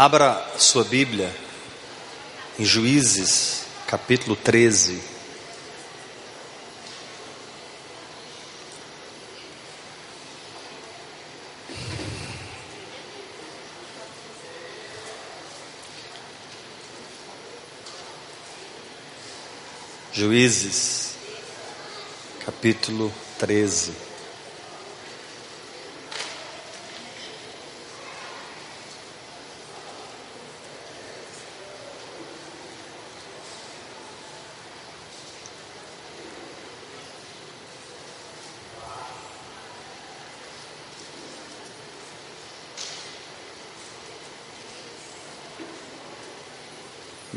Abra sua Bíblia em Juízes, capítulo 13. Juízes, capítulo 13.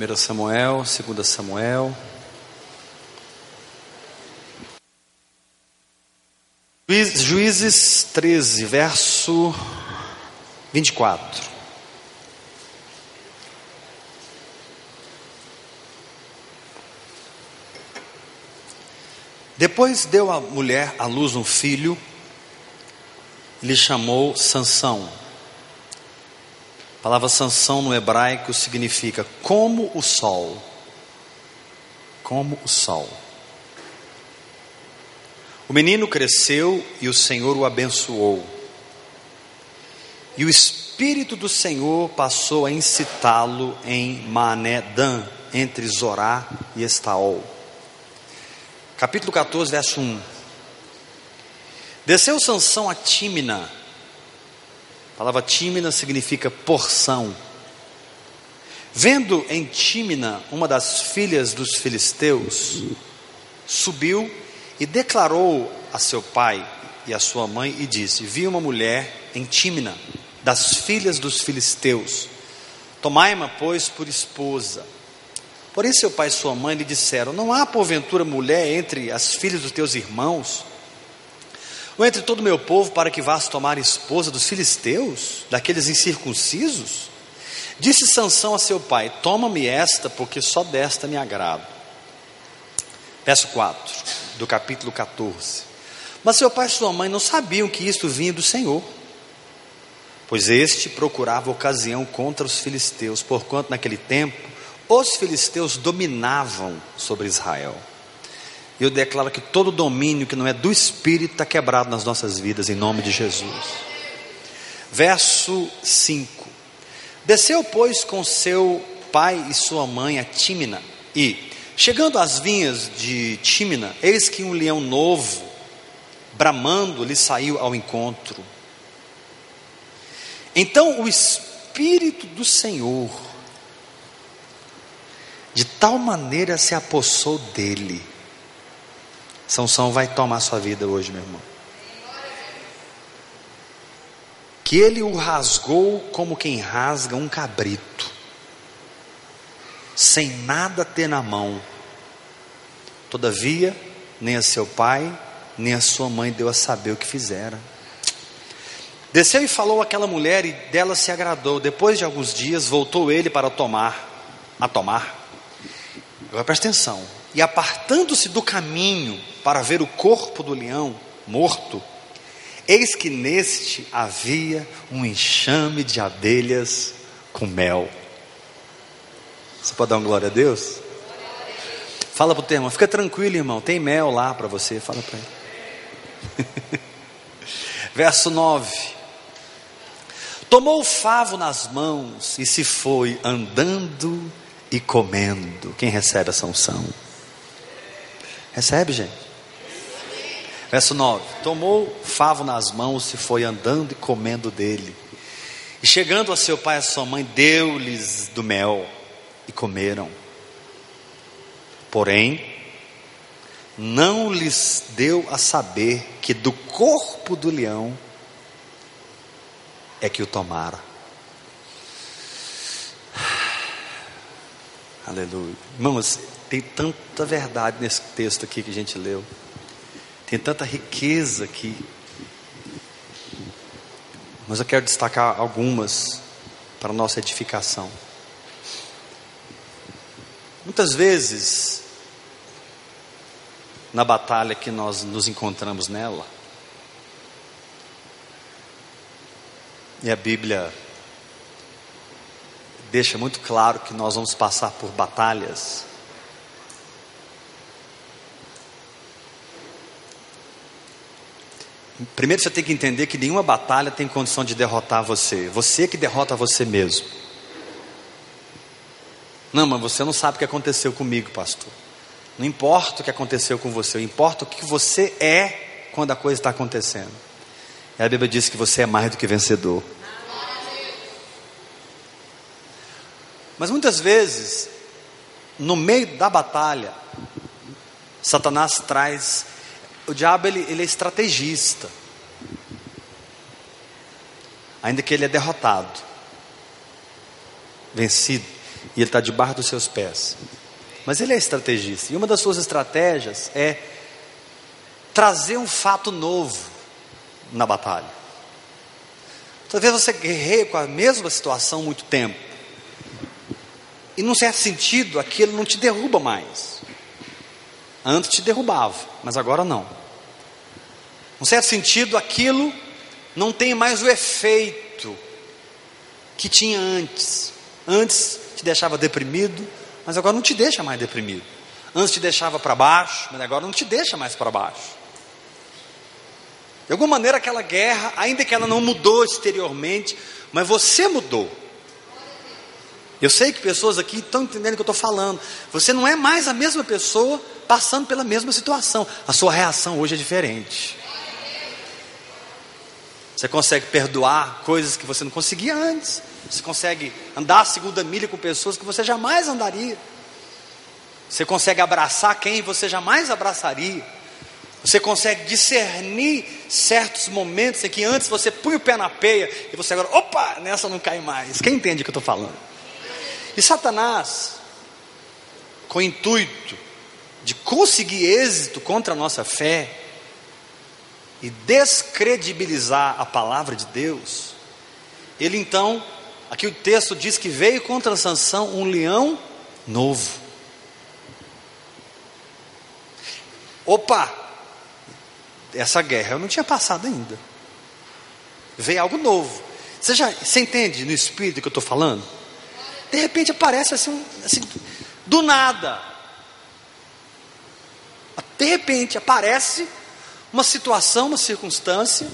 Primeiro Samuel, segunda Samuel. Juízes 13, verso 24. Depois deu a mulher à luz um filho, lhe chamou Sansão. A palavra Sansão no hebraico significa como o sol. Como o sol. O menino cresceu e o Senhor o abençoou. E o Espírito do Senhor passou a incitá-lo em Mané-Dan, entre Zorá e Estaol. Capítulo 14, verso 1. Desceu Sansão a Tímina. Palavra Tímina significa porção. Vendo em Tímina uma das filhas dos filisteus, subiu e declarou a seu pai e a sua mãe e disse: Vi uma mulher em Tímina, das filhas dos filisteus. Tomai-ma, pois, por esposa. Porém, seu pai e sua mãe lhe disseram: Não há porventura mulher entre as filhas dos teus irmãos, ou entre todo o meu povo, para que vás tomar esposa dos filisteus, daqueles incircuncisos? Disse Sansão a seu pai: Toma-me esta, porque só desta me agrado. Verso 4 do capítulo 14. Mas seu pai e sua mãe não sabiam que isto vinha do Senhor, pois este procurava ocasião contra os filisteus, porquanto naquele tempo os filisteus dominavam sobre Israel. Eu declaro que todo domínio que não é do Espírito está quebrado nas nossas vidas, em nome de Jesus. Verso 5: Desceu, pois, com seu pai e sua mãe a Tímina, e, Chegando às vinhas de Tímina, eis que um leão novo, bramando, lhe saiu ao encontro. Então o Espírito do Senhor, de tal maneira se apossou dele. Sansão vai tomar sua vida hoje, meu irmão. Que ele o rasgou como quem rasga um cabrito, sem nada ter na mão Todavia, nem a seu pai, nem a sua mãe deu a saber o que fizera. Desceu e falou àquela mulher e dela se agradou. Depois de alguns dias, voltou ele para tomar, a tomar. Agora presta atenção. E apartando-se do caminho para ver o corpo do leão morto, eis que neste havia um enxame de abelhas com mel. Você pode dar uma glória a Deus? Fala para o teu irmão, fica tranquilo, irmão, tem mel lá para você. Fala para ele. Verso 9: Tomou o favo nas mãos e se foi andando e comendo. Quem recebe essa unção? Recebe, gente? Verso 9: Tomou favo nas mãos, e foi andando e comendo dele. E chegando a seu pai e a sua mãe, deu-lhes do mel e comeram. Porém, não lhes deu a saber que do corpo do leão é que o tomara. Aleluia. Irmãos, tem tanta verdade nesse texto aqui que a gente leu. Tem tanta riqueza aqui. Mas eu quero destacar algumas para nossa edificação. Muitas vezes na batalha que nós nos encontramos nela. E a Bíblia deixa muito claro que nós vamos passar por batalhas. Primeiro você tem que entender que nenhuma batalha tem condição de derrotar você. Você que derrota você mesmo. Não, mas você não sabe o que aconteceu comigo, pastor. Não importa o que aconteceu com você, importa o que você é quando a coisa está acontecendo. E a Bíblia diz que você é mais do que vencedor. Mas muitas vezes, no meio da batalha, Satanás traz. O diabo ele, ele é estrategista, ainda que ele é derrotado, vencido, e ele está debaixo dos seus pés. Mas ele é estrategista, e uma das suas estratégias é trazer um fato novo na batalha. Talvez você guerreie com a mesma situação muito tempo. E num certo sentido, aquilo não te derruba mais. Antes te derrubava, mas agora não. Num certo sentido, aquilo não tem mais o efeito que tinha antes. Antes te deixava deprimido, mas agora não te deixa mais deprimido. Antes te deixava para baixo, mas agora não te deixa mais para baixo. De alguma maneira, aquela guerra, ainda que ela não mudou exteriormente, mas você mudou. Eu sei que pessoas aqui estão entendendo o que eu estou falando. Você não é mais a mesma pessoa passando pela mesma situação. A sua reação hoje é diferente. Você consegue perdoar coisas que você não conseguia antes. Você consegue andar a segunda milha com pessoas que você jamais andaria. Você consegue abraçar quem você jamais abraçaria. Você consegue discernir certos momentos em que antes você punha o pé na peia e você agora, opa, nessa não cai mais. Quem entende o que eu estou falando? E Satanás, com o intuito de conseguir êxito contra a nossa fé e descredibilizar a palavra de Deus, ele então, aqui o texto diz que veio contra Sansão um leão novo. Opa! Essa guerra eu não tinha passado ainda. Veio algo novo. Você já você entende no espírito que eu estou falando? De repente aparece assim, assim do nada. De repente aparece uma situação, uma circunstância,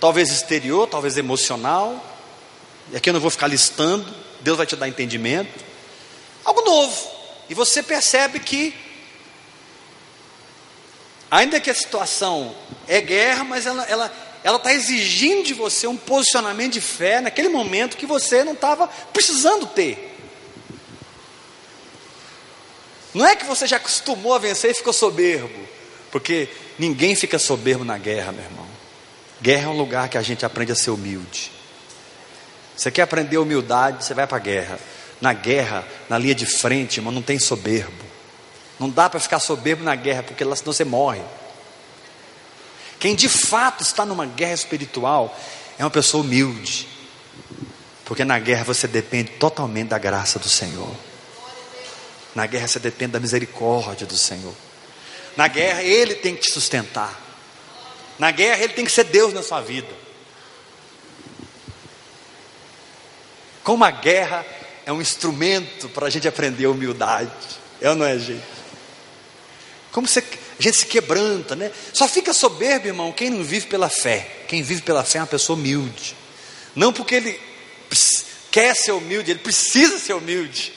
talvez exterior, talvez emocional, e aqui eu não vou ficar listando, Deus vai te dar entendimento, algo novo, e você percebe que, ainda que a situação é guerra, mas ela, ela, ela está exigindo de você um posicionamento de fé naquele momento que você não estava precisando ter. Não é que você já acostumou a vencer e ficou soberbo, porque ninguém fica soberbo na guerra, meu irmão. Guerra é um lugar que a gente aprende a ser humilde. Você quer aprender humildade, você vai para a guerra. Na guerra, na linha de frente, irmão, não tem soberbo. Não dá para ficar soberbo na guerra, porque lá senão você morre. Quem de fato está numa guerra espiritual é uma pessoa humilde. Porque na guerra você depende totalmente da graça do Senhor. Na guerra você depende da misericórdia do Senhor. Na guerra Ele tem que te sustentar. Na guerra Ele tem que ser Deus na sua vida. Como a guerra é um instrumento para a gente aprender a humildade. É ou não é, gente? Como você, a gente se quebranta, né? Só fica soberbo, irmão, quem não vive pela fé. Quem vive pela fé é uma pessoa humilde. Não porque ele quer ser humilde, ele precisa ser humilde.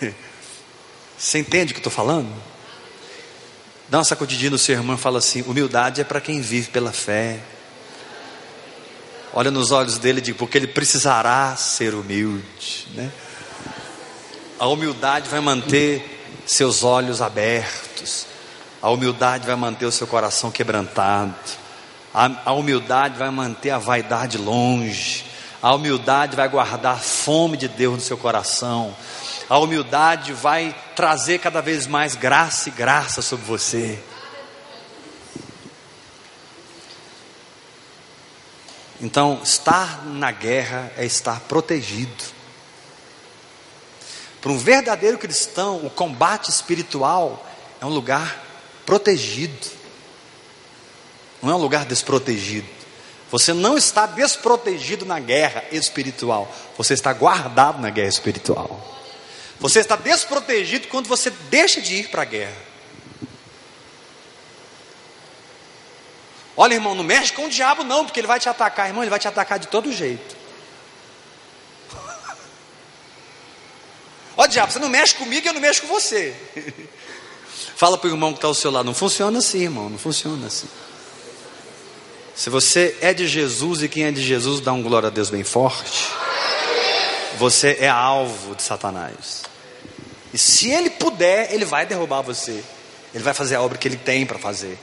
Você entende o que estou falando? Dá uma sacudidinha no seu irmão e fala assim: humildade é para quem vive pela fé. Olha nos olhos dele e diz, porque ele precisará ser humilde. Né? A humildade vai manter seus olhos abertos. A humildade vai manter o seu coração quebrantado. A, a humildade vai manter a vaidade longe. A humildade vai guardar a fome de Deus no seu coração. A humildade vai trazer cada vez mais graça e graça sobre você. Então, estar na guerra é estar protegido. Para um verdadeiro cristão, o combate espiritual é um lugar protegido, não é um lugar desprotegido. Você não está desprotegido na guerra espiritual, você está guardado na guerra espiritual. Você está desprotegido quando você deixa de ir para a guerra. Olha, irmão, não mexe com o diabo, não, porque ele vai te atacar, irmão, ele vai te atacar de todo jeito. Ó, diabo, você não mexe comigo, eu não mexo com você. Fala para o irmão que está ao seu lado, não funciona assim, irmão, não funciona assim. Se você é de Jesus e quem é de Jesus dá um glória a Deus bem forte, você é alvo de Satanás. E se ele puder, ele vai derrubar você. Ele vai fazer a obra que ele tem para fazer.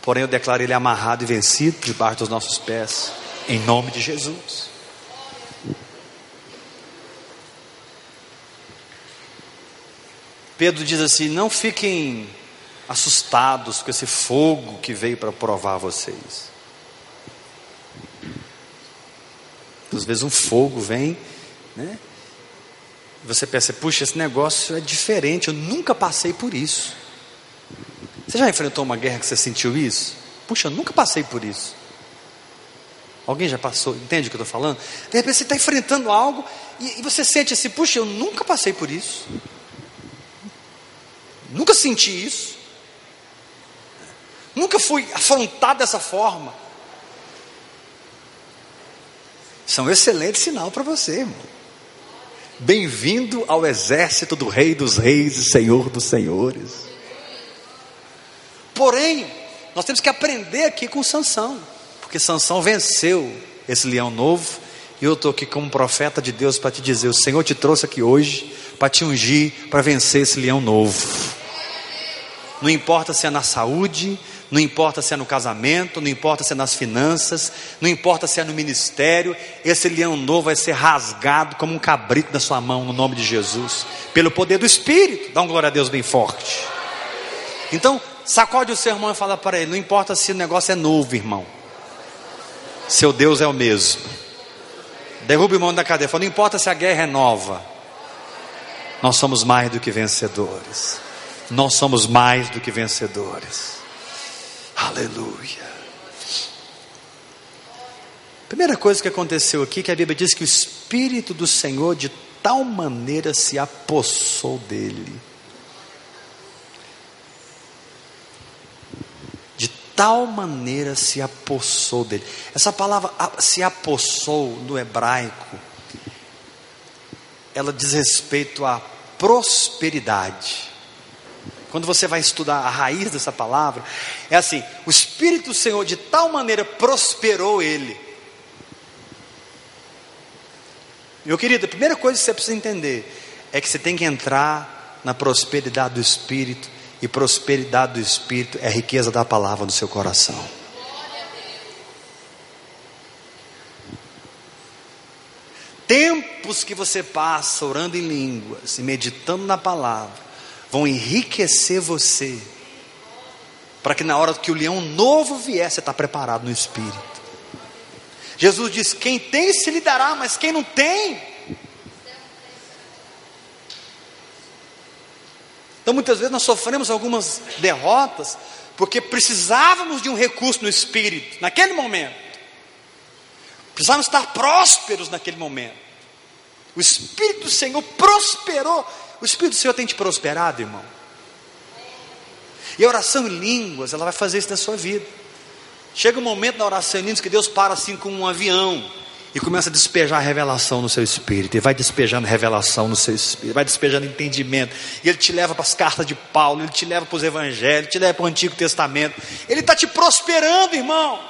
Porém, eu declaro ele amarrado e vencido debaixo dos nossos pés, em nome de Jesus. Pedro diz assim: Não fiquem assustados com esse fogo que veio para provar vocês. Às vezes um fogo vem, né? Você pensa, puxa, esse negócio é diferente, eu nunca passei por isso. Você já enfrentou uma guerra que você sentiu isso? Puxa, eu nunca passei por isso. Alguém já passou? Entende o que eu estou falando? De repente você está enfrentando algo e, e, você sente assim, puxa, eu nunca passei por isso. Senti isso. Nunca fui afrontado dessa forma. Isso é um excelente sinal para você, irmão. Bem-vindo ao exército do Rei dos Reis e Senhor dos Senhores. Porém, nós temos que aprender aqui com Sansão, porque Sansão venceu esse leão novo, e eu estou aqui como profeta de Deus para te dizer: o Senhor te trouxe aqui hoje para te ungir, para vencer esse leão novo. Não importa se é na saúde, não importa se é no casamento, não importa se é nas finanças, não importa se é no ministério, esse leão novo vai ser rasgado como um cabrito na sua mão, no nome de Jesus, pelo poder do Espírito. Dá um glória a Deus bem forte. Então, sacode o seu irmão e fala para ele: não importa se o negócio é novo, irmão, seu Deus é o mesmo. Derruba o irmão da cadeia, fala: não importa se a guerra é nova, nós somos mais do que vencedores. Nós somos mais do que vencedores. Aleluia. Primeira coisa que aconteceu aqui, que a Bíblia diz que o Espírito do Senhor de tal maneira se apossou dele. De tal maneira se apossou dele. Essa palavra se apossou no hebraico, ela diz respeito à prosperidade. Quando você vai estudar a raiz dessa palavra, é assim: o Espírito do Senhor de tal maneira prosperou ele. Meu querido, a primeira coisa que você precisa entender é que você tem que entrar na prosperidade do Espírito, e prosperidade do Espírito é a riqueza da palavra no seu coração. Tempos que você passa orando em línguas e meditando na palavra, vão enriquecer você, para que na hora que o leão novo vier, você está preparado no espírito. Jesus diz: quem tem se lhe dará, mas quem não tem. Então muitas vezes nós sofremos algumas derrotas porque precisávamos de um recurso no espírito, naquele momento. Precisávamos estar prósperos naquele momento. O Espírito do Senhor prosperou o Espírito do Senhor tem te prosperado, irmão. E a oração em línguas, ela vai fazer isso na sua vida. Chega um momento na oração em línguas que Deus para assim como um avião e começa a despejar revelação no seu espírito, e vai despejando revelação no seu espírito, vai despejando entendimento, e ele te leva para as cartas de Paulo, ele te leva para os evangelhos, ele te leva para o Antigo Testamento, ele está te prosperando, irmão.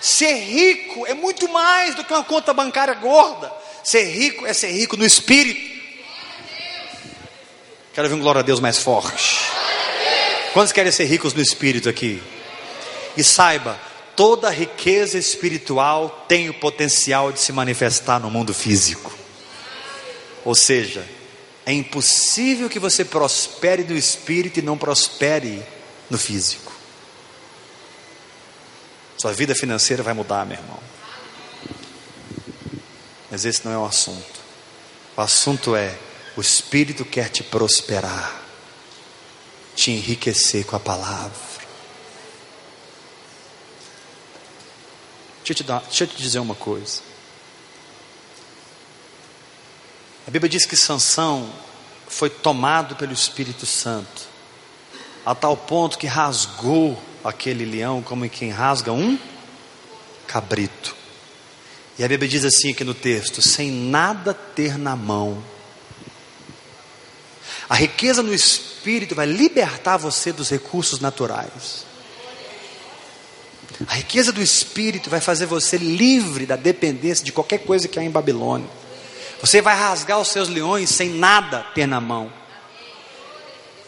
Ser rico é muito mais do que uma conta bancária gorda, ser rico é ser rico no espírito. Quero ver um glória a Deus mais forte. Quantos querem ser ricos no espírito aqui? E saiba, toda riqueza espiritual tem o potencial de se manifestar no mundo físico. Ou seja, é impossível que você prospere no espírito e não prospere no físico. Sua vida financeira vai mudar, meu irmão. Mas esse não é o assunto. O assunto é o Espírito quer te prosperar, te enriquecer com a palavra. deixa eu te, dar, deixa eu te dizer uma coisa. A Bíblia diz que Sansão foi tomado pelo Espírito Santo, a tal ponto que rasgou aquele leão como quem rasga um cabrito. E a Bíblia diz assim aqui no texto: sem nada ter na mão. A riqueza no espírito vai libertar você dos recursos naturais. A riqueza do espírito vai fazer você livre da dependência de qualquer coisa que há em Babilônia. Você vai rasgar os seus leões sem nada ter na mão.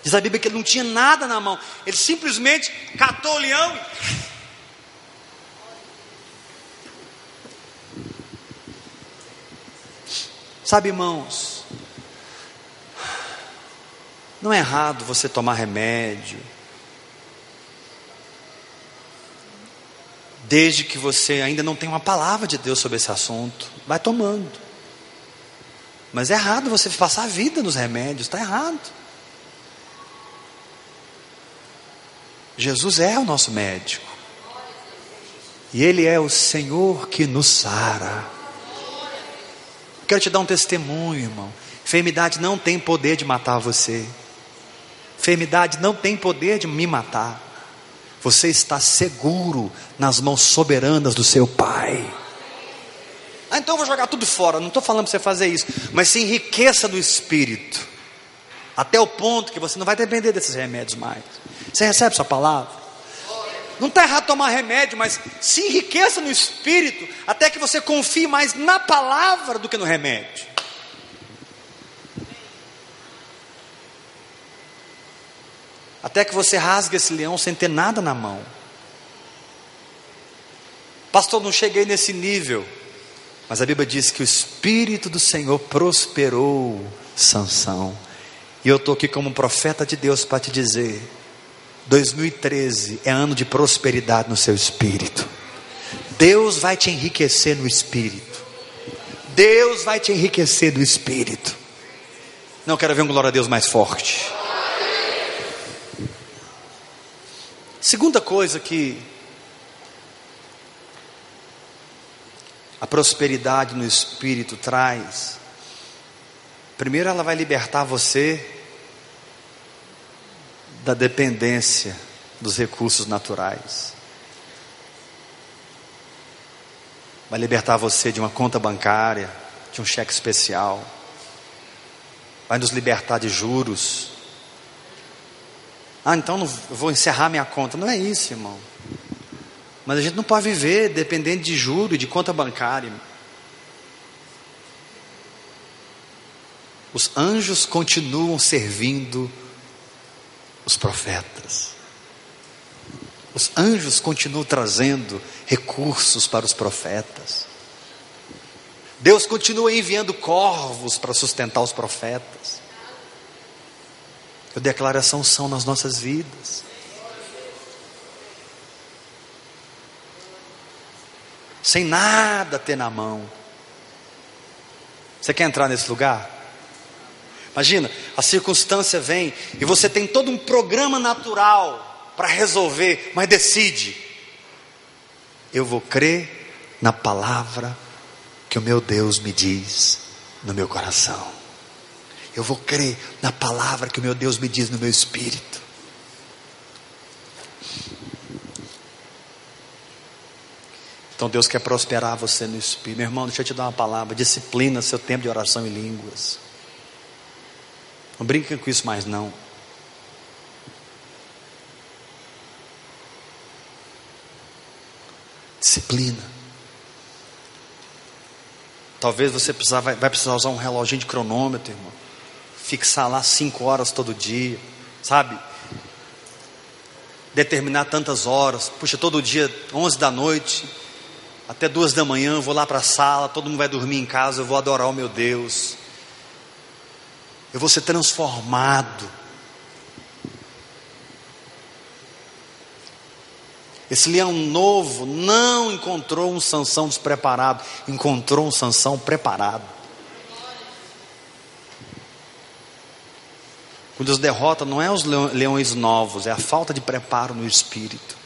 Diz a Bíblia que ele não tinha nada na mão. Ele simplesmente catou o leão. Sabe, irmãos, não é errado você tomar remédio, desde que você ainda não tenha uma palavra de Deus sobre esse assunto. Vai tomando. Mas é errado você passar a vida nos remédios, está errado. Jesus é o nosso médico. E Ele é o Senhor que nos sara. Quero te dar um testemunho, irmão. Enfermidade não tem poder de matar você. Enfermidade não tem poder de me matar. Você está seguro nas mãos soberanas do seu Pai. Ah, então eu vou jogar tudo fora. Não estou falando para você fazer isso, mas se enriqueça no espírito, até o ponto que você não vai depender desses remédios mais. Você recebe sua palavra? Não está errado tomar remédio, mas se enriqueça no espírito, até que você confie mais na palavra do que no remédio. Até que você rasgue esse leão sem ter nada na mão. Pastor, não cheguei nesse nível. Mas a Bíblia diz que o Espírito do Senhor prosperou Sansão. E eu estou aqui como profeta de Deus para te dizer: 2013 é ano de prosperidade no seu espírito. Deus vai te enriquecer no espírito. Deus vai te enriquecer no espírito. Não quero ver um glória a Deus mais forte. Segunda coisa que a prosperidade no espírito traz. Primeiro, ela vai libertar você da dependência dos recursos naturais. Vai libertar você de uma conta bancária, de um cheque especial. Vai nos libertar de juros. Ah, então não vou encerrar minha conta. Não é isso, irmão. Mas a gente não pode viver dependendo de juro, de conta bancária. Os anjos continuam servindo os profetas. Os anjos continuam trazendo recursos para os profetas. Deus continua enviando corvos para sustentar os profetas. Eu declaro essa unção nas nossas vidas. sem nada ter na mão. Você quer entrar nesse lugar? Imagina, a circunstância vem e você tem todo um programa natural para resolver, mas decide: eu vou crer na palavra que o meu Deus me diz no meu coração. Eu vou crer na palavra que o meu Deus me diz no meu espírito. Então Deus quer prosperar você no espírito. Meu irmão, deixa eu te dar uma palavra: disciplina seu tempo de oração em línguas. Não brinque com isso mais não. Disciplina. Talvez você precisar, vai, vai precisar usar um reloginho de cronômetro, irmão. Fixar lá cinco horas todo dia, sabe? Determinar tantas horas. Puxa, todo dia, onze da noite, até duas da manhã, eu vou lá para a sala, todo mundo vai dormir em casa, eu vou adorar o meu Deus. Eu vou ser transformado. Esse leão novo não encontrou um Sansão despreparado, encontrou um Sansão preparado. Quando Deus derrota, não é os leões novos, é a falta de preparo no espírito.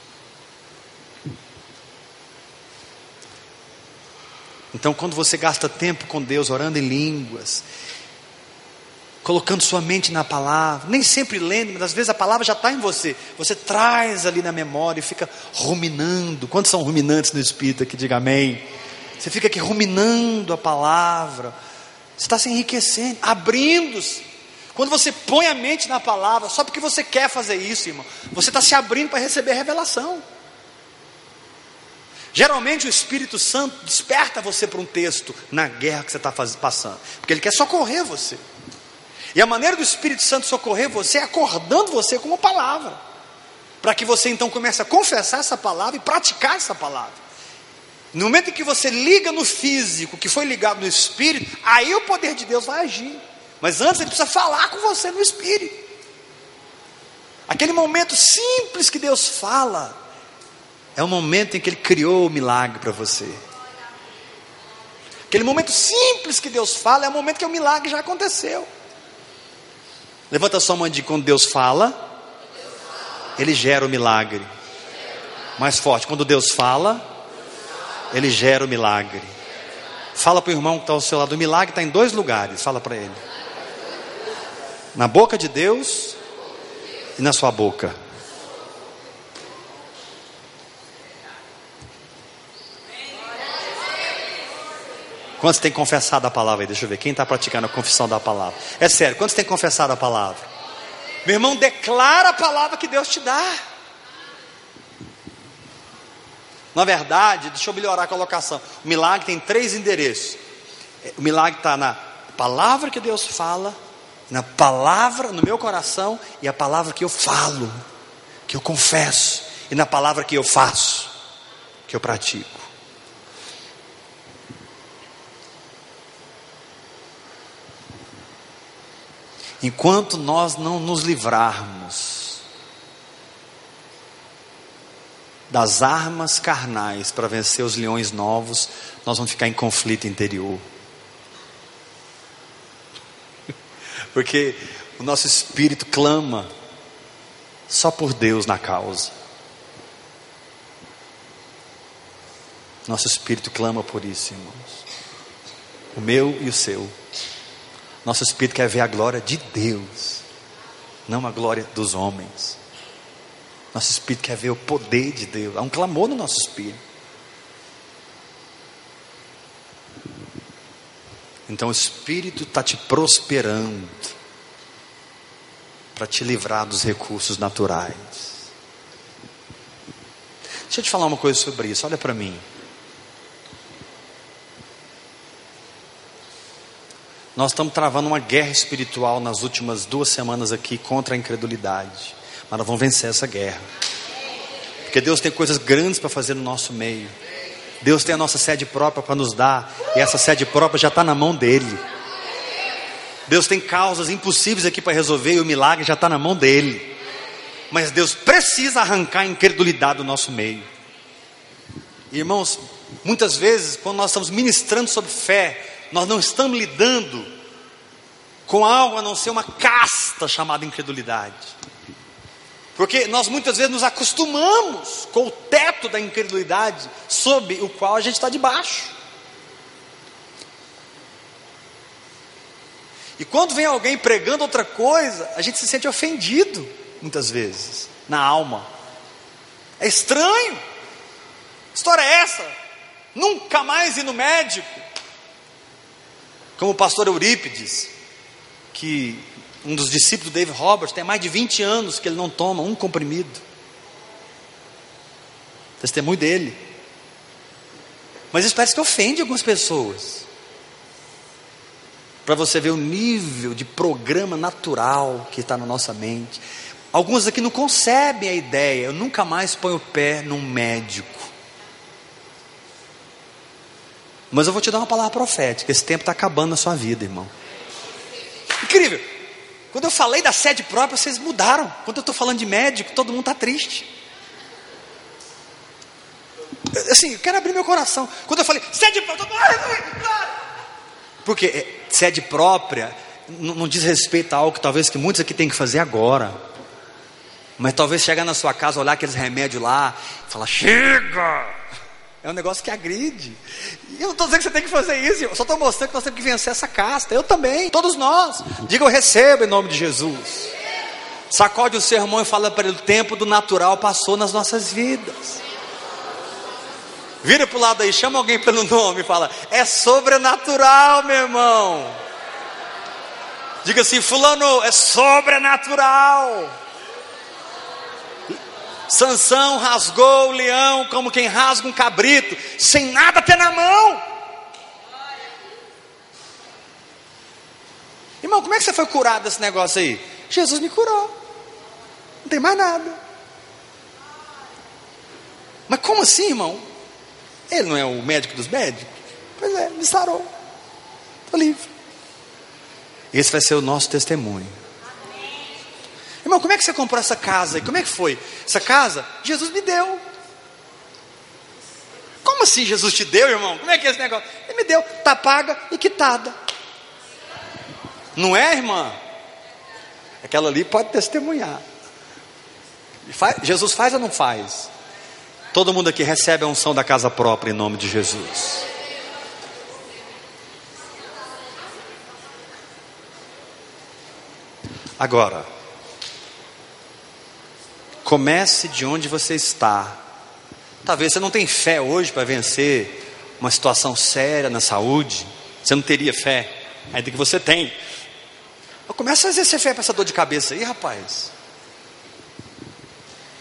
Então, quando você gasta tempo com Deus, orando em línguas, colocando sua mente na palavra, nem sempre lendo, mas às vezes a palavra já está em você. Você traz ali na memória e fica ruminando. Quantos são ruminantes no Espírito aqui? Diga amém. Você fica aqui ruminando a palavra. Você está se enriquecendo, abrindo-se. Quando você põe a mente na palavra, só porque você quer fazer isso, irmão, você está se abrindo para receber revelação. Geralmente o Espírito Santo desperta você para um texto na guerra que você está passando, porque ele quer socorrer você. E a maneira do Espírito Santo socorrer você é acordando você com uma palavra, para que você então comece a confessar essa palavra e praticar essa palavra. No momento em que você liga no físico, que foi ligado no espírito, aí o poder de Deus vai agir. Mas antes ele precisa falar com você no espírito. Aquele momento simples que Deus fala, é o momento em que Ele criou o milagre para você. Aquele momento simples que Deus fala, é o momento que o milagre já aconteceu. Levanta sua mão de quando Deus fala, Ele gera o milagre. Mais forte, quando Deus fala, ele gera o milagre. Fala para o irmão que está ao seu lado: o milagre está em dois lugares. Fala para ele: na boca de Deus e na sua boca. Quantos têm confessado a palavra aí? Deixa eu ver. Quem está praticando a confissão da palavra? É sério, quantos têm confessado a palavra? Meu irmão, declara a palavra que Deus te dá. Na verdade, deixa eu melhorar a colocação. O milagre tem três endereços. O milagre está na palavra que Deus fala, na palavra no meu coração e a palavra que eu falo, que eu confesso, e na palavra que eu faço, que eu pratico. Enquanto nós não nos livrarmos das armas carnais para vencer os leões novos, nós vamos ficar em conflito interior. Porque o nosso espírito clama só por Deus na causa. Nosso espírito clama por isso, irmãos. O meu e o seu. Nosso espírito quer ver a glória de Deus, não a glória dos homens. Nosso espírito quer ver o poder de Deus. Há um clamor no nosso espírito. Então o Espírito está te prosperando para te livrar dos recursos naturais. Deixa eu te falar uma coisa sobre isso. Olha para mim. Nós estamos travando uma guerra espiritual nas últimas duas semanas aqui contra a incredulidade. Mas nós vamos vencer essa guerra. Porque Deus tem coisas grandes para fazer no nosso meio. Deus tem a nossa sede própria para nos dar. E essa sede própria já está na mão dele. Deus tem causas impossíveis aqui para resolver e o milagre já está na mão dele. Mas Deus precisa arrancar a incredulidade do nosso meio. Irmãos, muitas vezes, quando nós estamos ministrando sobre fé, nós não estamos lidando com algo a não ser uma casta chamada incredulidade. Porque nós muitas vezes nos acostumamos com o teto da incredulidade sob o qual a gente está debaixo. E quando vem alguém pregando outra coisa, a gente se sente ofendido, muitas vezes, na alma. É estranho. Que história é essa? Nunca mais ir no médico. Como o pastor Eurípides, que um dos discípulos do David Roberts, tem mais de 20 anos que ele não toma um comprimido. Testemunho dele. Mas isso parece que ofende algumas pessoas. Para você ver o nível de programa natural que está na nossa mente. Alguns aqui não concebem a ideia, eu nunca mais ponho o pé num médico. Mas eu vou te dar uma palavra profética: esse tempo está acabando na sua vida, irmão. Incrível. Quando eu falei da sede própria, vocês mudaram. Quando eu estou falando de médico, todo mundo está triste. Assim, eu quero abrir meu coração. Quando eu falei sede própria, porque é, sede própria não, diz respeito a algo que talvez que muitos aqui têm que fazer agora. Mas talvez chegar na sua casa, olhar aqueles remédios lá, falar: chega! É um negócio que agride. E eu não estou dizendo que você tem que fazer isso, eu só estou mostrando que nós temos que vencer essa casta. Eu também, todos nós. Diga eu recebo em nome de Jesus. Sacode o sermão e fala para ele: o tempo do natural passou nas nossas vidas. Vira para o lado aí, chama alguém pelo nome e fala: é sobrenatural, meu irmão. Diga assim: Fulano, é sobrenatural. Sansão rasgou o leão como quem rasga um cabrito, sem nada ter na mão. Irmão, como é que você foi curado desse negócio aí? Jesus me curou. Não tem mais nada. Mas como assim, irmão? Ele não é o médico dos médicos? Pois é, me sarou. Estou livre. Esse vai ser o nosso testemunho. Irmão, como é que você comprou essa casa? E como é que foi? Essa casa, Jesus me deu. Como assim Jesus te deu, irmão? Como é que é esse negócio? Ele me deu, está paga e quitada. Não é, irmã? Aquela ali pode testemunhar. Jesus faz ou não faz? Todo mundo aqui recebe a unção da casa própria em nome de Jesus. Agora, Comece de onde você está. Talvez você não tenha fé hoje para vencer uma situação séria na saúde. Você não teria fé, ainda que você tem. Começa a exercer fé para essa dor de cabeça aí, rapaz.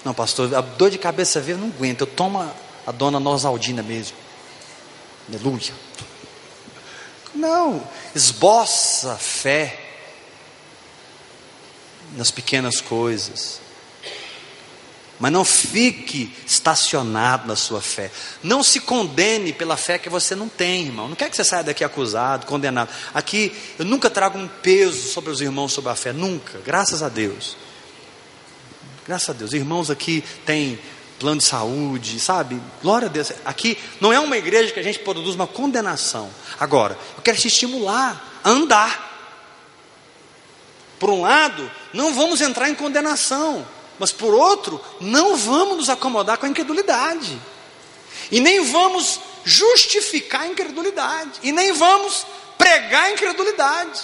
Não, pastor, a dor de cabeça veio, eu não aguento. Eu tomo a dona Nosaldina mesmo. Aleluia. Não, esboça fé nas pequenas coisas. Mas não fique estacionado na sua fé. Não se condene pela fé que você não tem, irmão. Não quer que você saia daqui acusado, condenado. Aqui eu nunca trago um peso sobre os irmãos sobre a fé, nunca. Graças a Deus. Graças a Deus. Irmãos aqui têm plano de saúde, sabe? Glória a Deus. Aqui não é uma igreja que a gente produz uma condenação. Agora, eu quero te estimular a andar. Por um lado, não vamos entrar em condenação. Mas por outro, não vamos nos acomodar com a incredulidade. E nem vamos justificar a incredulidade. E nem vamos pregar a incredulidade.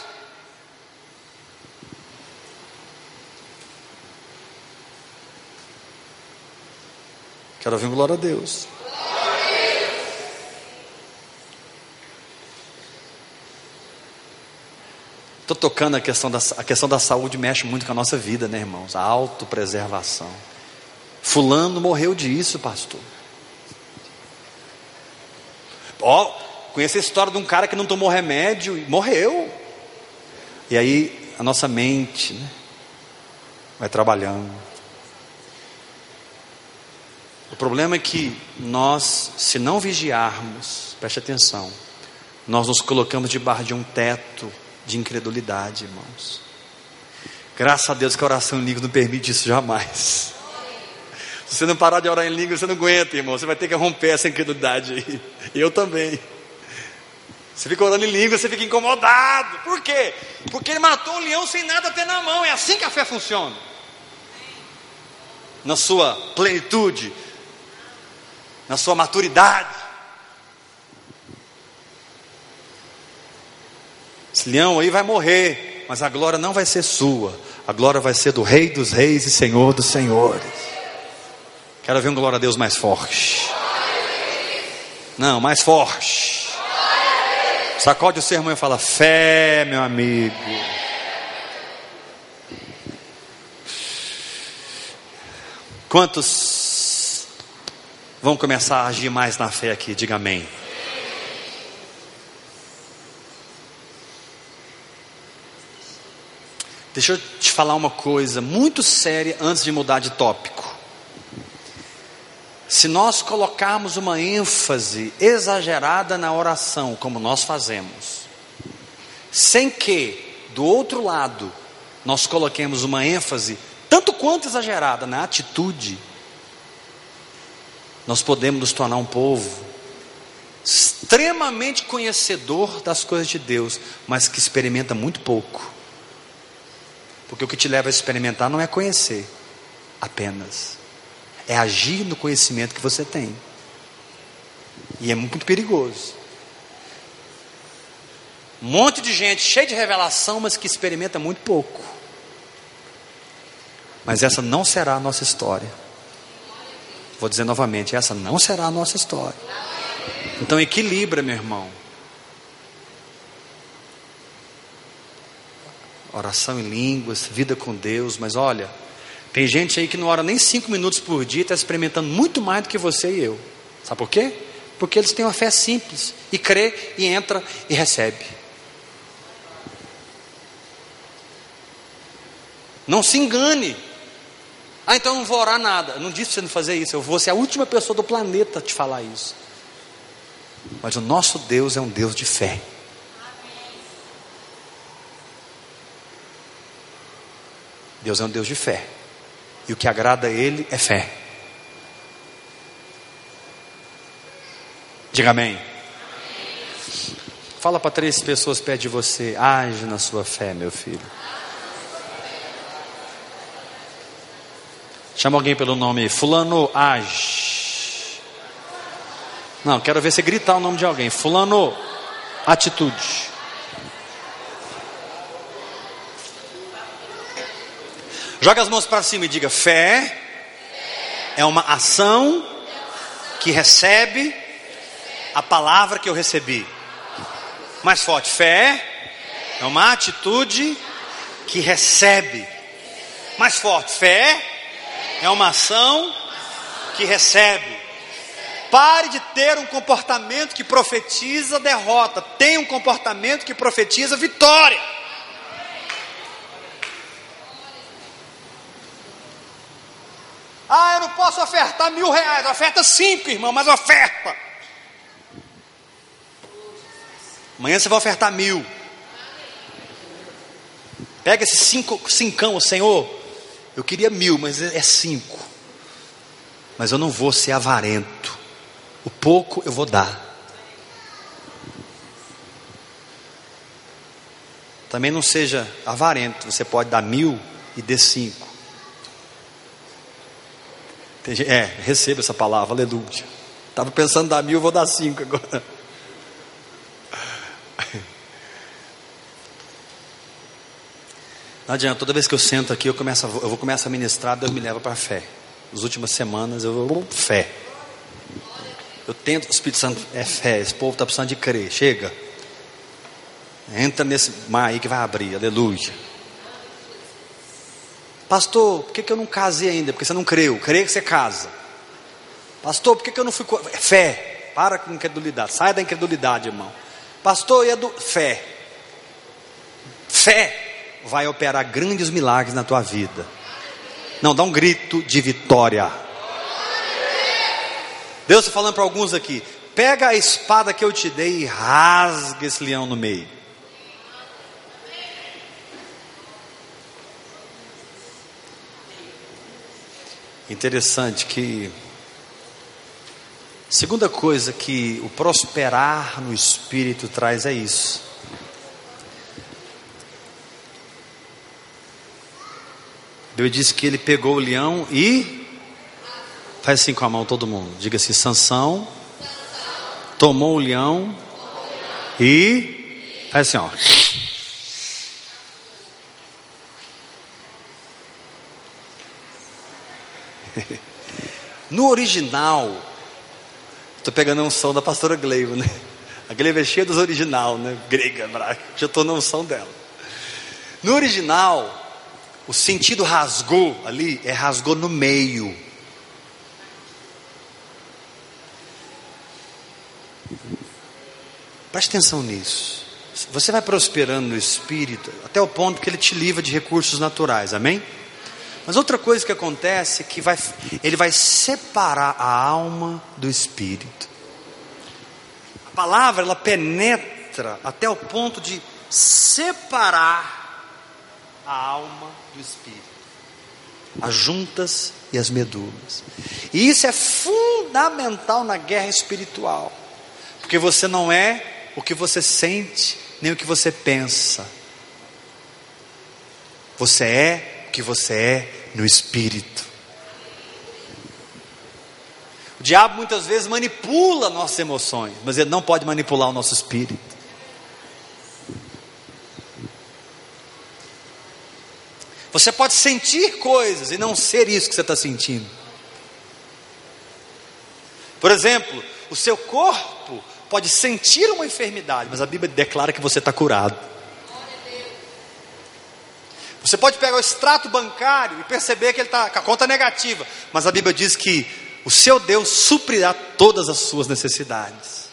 Quero ouvir glória a Deus. Estou tocando a questão, da, a questão da saúde, mexe muito com a nossa vida, né, irmãos? A autopreservação. Fulano morreu disso, pastor. Ó, oh, conheci a história de um cara que não tomou remédio e morreu. E aí a nossa mente, né, vai trabalhando. O problema é que nós, se não vigiarmos, preste atenção, nós nos colocamos debaixo de um teto de incredulidade, irmãos. Graças a Deus que a oração em língua não permite isso jamais. Se você não parar de orar em língua, você não aguenta, irmão. Você vai ter que romper essa incredulidade aí. Eu também. Você fica orando em língua, você fica incomodado. Por quê? Porque ele matou o leão sem nada ter na mão. É assim que a fé funciona. Na sua plenitude, na sua maturidade. Esse leão aí vai morrer, mas a glória não vai ser sua, a glória vai ser do Rei dos Reis e Senhor dos Senhores. Quero ver um glória a Deus mais forte. Não, mais forte. Sacode o sermão e fala: fé, meu amigo. Quantos vão começar a agir mais na fé aqui? Diga amém. Deixa eu te falar uma coisa muito séria antes de mudar de tópico. Se nós colocarmos uma ênfase exagerada na oração, como nós fazemos, sem que, do outro lado, nós coloquemos uma ênfase tanto quanto exagerada na atitude, nós podemos nos tornar um povo extremamente conhecedor das coisas de Deus, mas que experimenta muito pouco. Porque o que te leva a experimentar não é conhecer apenas, é agir no conhecimento que você tem. E é muito perigoso. Um monte de gente cheia de revelação, mas que experimenta muito pouco. Mas essa não será a nossa história. Vou dizer novamente: essa não será a nossa história. Então equilibra, meu irmão. Oração em línguas, vida com Deus, mas olha, tem gente aí que não ora nem cinco minutos por dia, está experimentando muito mais do que você e eu. Sabe por quê? Porque eles têm uma fé simples e crê e entra e recebe. Não se engane. Ah, então eu não vou orar nada. Não disse para você não fazer isso. Eu vou ser a última pessoa do planeta a te falar isso. Mas o nosso Deus é um Deus de fé. Deus é um Deus de fé. E o que agrada a Ele é fé. Diga amém. Fala para três pessoas perto de você. Age na sua fé, meu filho. Chama alguém pelo nome. Fulano, age. Não, quero ver você gritar o nome de alguém. Fulano, atitude. Joga as mãos para cima e diga: fé é uma ação que recebe a palavra que eu recebi. Mais forte: fé é uma atitude que recebe. Mais forte: fé é uma ação que recebe. Pare de ter um comportamento que profetiza derrota. Tenha um comportamento que profetiza vitória. Ah, eu não posso ofertar mil reais. Oferta cinco, irmão, mas oferta. Amanhã você vai ofertar mil. Pega esse cinco, cincão, Senhor. Eu queria mil, mas é cinco. Mas eu não vou ser avarento. O pouco eu vou dar. Também não seja avarento. Você pode dar mil e dê cinco. É, receba essa palavra, aleluia. Estava pensando dar mil, vou dar cinco agora. Não adianta, toda vez que eu sento aqui, eu, começo a, eu vou começar a ministrar, Deus me leva para a fé. Nas últimas semanas eu vou, fé. Eu tento, o Espírito Santo é fé, esse povo está precisando de crer, chega. Entra nesse mar aí que vai abrir, aleluia. Pastor, por que, que eu não casei ainda? Porque você não creu. Crê que você casa. Pastor, por que, que eu não fui. Fé. Para com incredulidade. Sai da incredulidade, irmão. Pastor, e é do. Fé. Fé vai operar grandes milagres na tua vida. Não, dá um grito de vitória. Deus está falando para alguns aqui: pega a espada que eu te dei e rasga esse leão no meio. Interessante que segunda coisa que o prosperar no espírito traz é isso. Deus disse que ele pegou o leão e faz assim com a mão todo mundo. Diga assim: Sansão tomou o leão e faz assim, ó. No original, estou pegando a unção da pastora Gleiva, né? A Gleiva é cheia dos original, né? Grega, braca. Já estou na unção dela. No original, o sentido rasgou ali é rasgou no meio. Preste atenção nisso. Você vai prosperando no espírito até o ponto que ele te livra de recursos naturais, amém? Mas outra coisa que acontece é que vai, ele vai separar a alma do espírito. A palavra ela penetra até o ponto de separar a alma do espírito, as juntas e as medulas. E isso é fundamental na guerra espiritual, porque você não é o que você sente, nem o que você pensa. Você é que você é no espírito. O diabo muitas vezes manipula nossas emoções, mas ele não pode manipular o nosso espírito. Você pode sentir coisas e não ser isso que você está sentindo. Por exemplo, o seu corpo pode sentir uma enfermidade, mas a Bíblia declara que você está curado. Você pode pegar o extrato bancário e perceber que ele está com a conta negativa, mas a Bíblia diz que o seu Deus suprirá todas as suas necessidades.